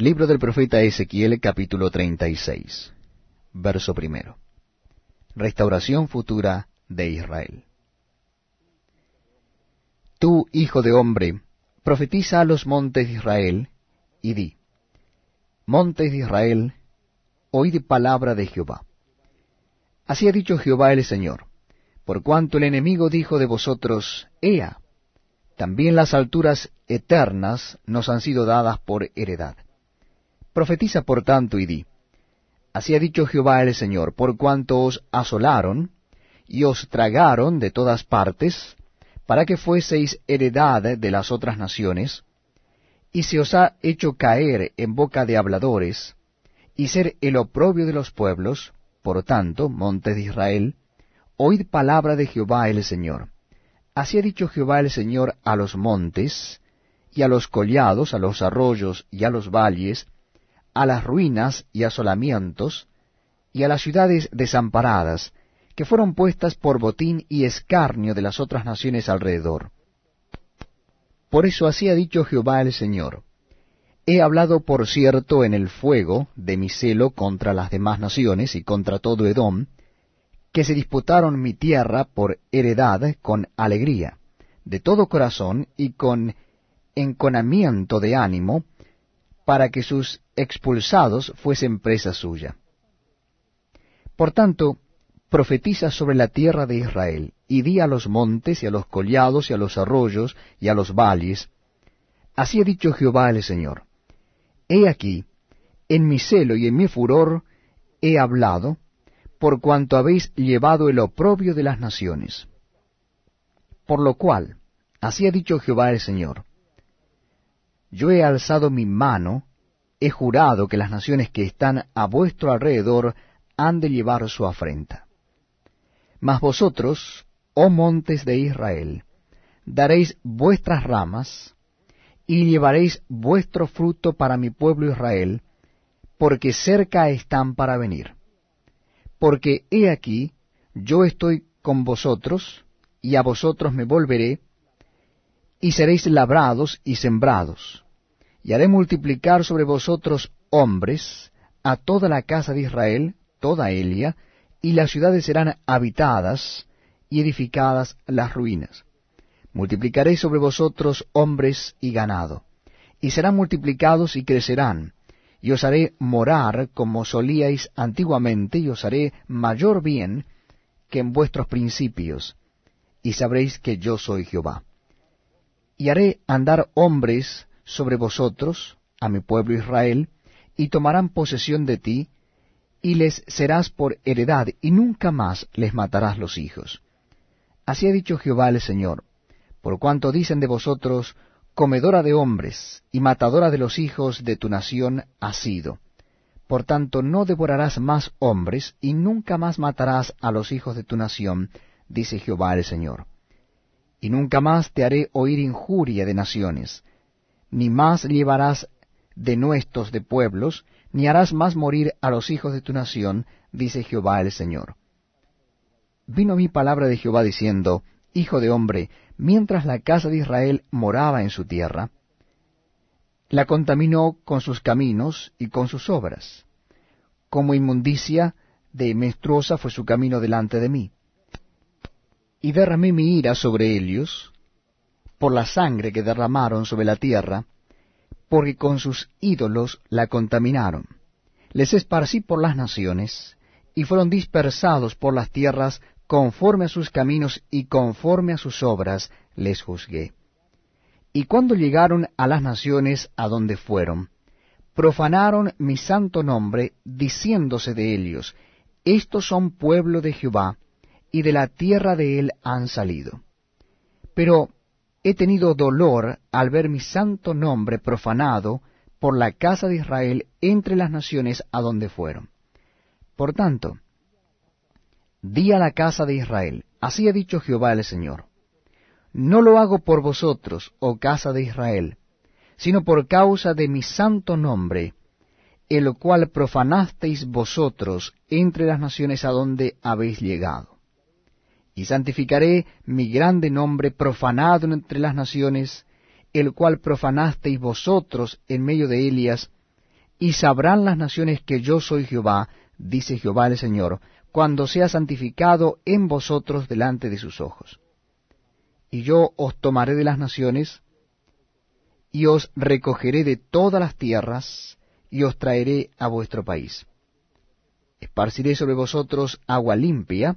Libro del profeta Ezequiel capítulo 36, verso primero. Restauración futura de Israel. Tú, hijo de hombre, profetiza a los montes de Israel, y di, Montes de Israel, oíd palabra de Jehová. Así ha dicho Jehová el Señor, por cuanto el enemigo dijo de vosotros, Ea, también las alturas eternas nos han sido dadas por heredad. Profetiza por tanto y di, Así ha dicho Jehová el Señor, por cuanto os asolaron y os tragaron de todas partes, para que fueseis heredad de las otras naciones, y se os ha hecho caer en boca de habladores, y ser el oprobio de los pueblos, por tanto, montes de Israel, oíd palabra de Jehová el Señor. Así ha dicho Jehová el Señor a los montes, y a los collados, a los arroyos y a los valles, a las ruinas y asolamientos, y a las ciudades desamparadas, que fueron puestas por botín y escarnio de las otras naciones alrededor. Por eso así ha dicho Jehová el Señor. He hablado, por cierto, en el fuego de mi celo contra las demás naciones y contra todo Edom, que se disputaron mi tierra por heredad con alegría, de todo corazón y con enconamiento de ánimo, para que sus expulsados fuesen presa suya. Por tanto, profetiza sobre la tierra de Israel, y di a los montes, y a los collados, y a los arroyos, y a los valles, Así ha dicho Jehová el Señor. He aquí, en mi celo y en mi furor he hablado, por cuanto habéis llevado el oprobio de las naciones. Por lo cual, así ha dicho Jehová el Señor, yo he alzado mi mano, he jurado que las naciones que están a vuestro alrededor han de llevar su afrenta. Mas vosotros, oh montes de Israel, daréis vuestras ramas, y llevaréis vuestro fruto para mi pueblo Israel, porque cerca están para venir. Porque he aquí, yo estoy con vosotros, y a vosotros me volveré, y seréis labrados y sembrados, y haré multiplicar sobre vosotros hombres, a toda la casa de Israel, toda Elia, y las ciudades serán habitadas y edificadas las ruinas. Multiplicaré sobre vosotros hombres y ganado, y serán multiplicados y crecerán, y os haré morar como solíais antiguamente, y os haré mayor bien que en vuestros principios, y sabréis que yo soy Jehová y haré andar hombres sobre vosotros, a mi pueblo Israel, y tomarán posesión de ti, y les serás por heredad, y nunca más les matarás los hijos. Así ha dicho Jehová el Señor, por cuanto dicen de vosotros, comedora de hombres y matadora de los hijos de tu nación has sido. Por tanto, no devorarás más hombres, y nunca más matarás a los hijos de tu nación, dice Jehová el Señor y nunca más te haré oír injuria de naciones, ni más llevarás denuestos de pueblos, ni harás más morir a los hijos de tu nación, dice Jehová el Señor. Vino mi palabra de Jehová diciendo, Hijo de hombre, mientras la casa de Israel moraba en su tierra, la contaminó con sus caminos y con sus obras. Como inmundicia de menstruosa fue su camino delante de mí y derramé mi ira sobre ellos, por la sangre que derramaron sobre la tierra, porque con sus ídolos la contaminaron. Les esparcí por las naciones, y fueron dispersados por las tierras conforme a sus caminos y conforme a sus obras les juzgué. Y cuando llegaron a las naciones a donde fueron, profanaron mi santo nombre, diciéndose de ellos, Estos son pueblo de Jehová, y de la tierra de él han salido. Pero he tenido dolor al ver mi santo nombre profanado por la casa de Israel entre las naciones a donde fueron. Por tanto, di a la casa de Israel, así ha dicho Jehová el Señor, no lo hago por vosotros, oh casa de Israel, sino por causa de mi santo nombre, el cual profanasteis vosotros entre las naciones a donde habéis llegado y santificaré mi grande nombre profanado entre las naciones, el cual profanasteis vosotros en medio de Elias, y sabrán las naciones que yo soy Jehová, dice Jehová el Señor, cuando sea santificado en vosotros delante de sus ojos. Y yo os tomaré de las naciones, y os recogeré de todas las tierras, y os traeré a vuestro país. Esparciré sobre vosotros agua limpia,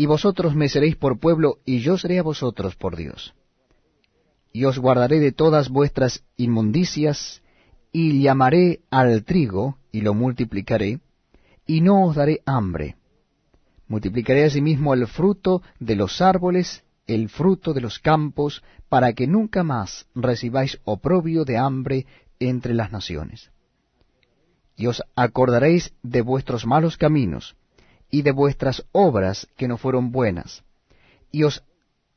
y vosotros me seréis por pueblo, y yo seré a vosotros por Dios. Y os guardaré de todas vuestras inmundicias, y llamaré al trigo, y lo multiplicaré, y no os daré hambre. Multiplicaré asimismo el fruto de los árboles, el fruto de los campos, para que nunca más recibáis oprobio de hambre entre las naciones y os acordaréis de vuestros malos caminos, y de vuestras obras que no fueron buenas, y os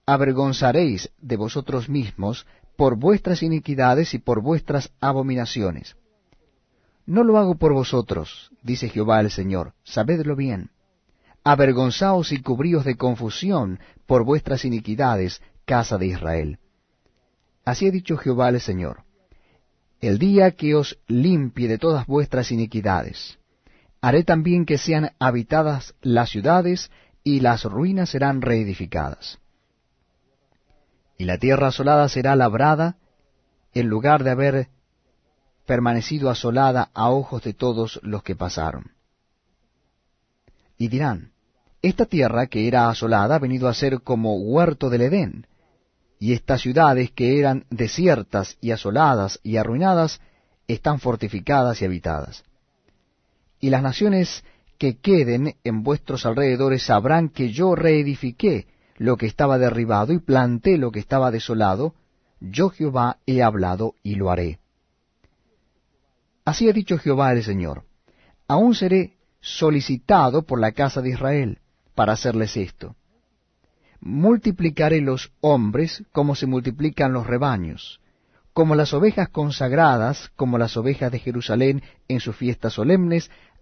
avergonzaréis de vosotros mismos por vuestras iniquidades y por vuestras abominaciones. No lo hago por vosotros, dice Jehová el Señor, sabedlo bien. Avergonzaos y cubríos de confusión por vuestras iniquidades, casa de Israel. Así ha dicho Jehová el Señor el día que os limpie de todas vuestras iniquidades. Haré también que sean habitadas las ciudades, y las ruinas serán reedificadas. Y la tierra asolada será labrada, en lugar de haber permanecido asolada a ojos de todos los que pasaron. Y dirán, esta tierra que era asolada ha venido a ser como huerto del Edén, y estas ciudades que eran desiertas y asoladas y arruinadas, están fortificadas y habitadas. Y las naciones que queden en vuestros alrededores sabrán que yo reedifiqué lo que estaba derribado y planté lo que estaba desolado, yo Jehová he hablado y lo haré. Así ha dicho Jehová el Señor, aún seré solicitado por la casa de Israel para hacerles esto. Multiplicaré los hombres como se multiplican los rebaños, como las ovejas consagradas, como las ovejas de Jerusalén en sus fiestas solemnes,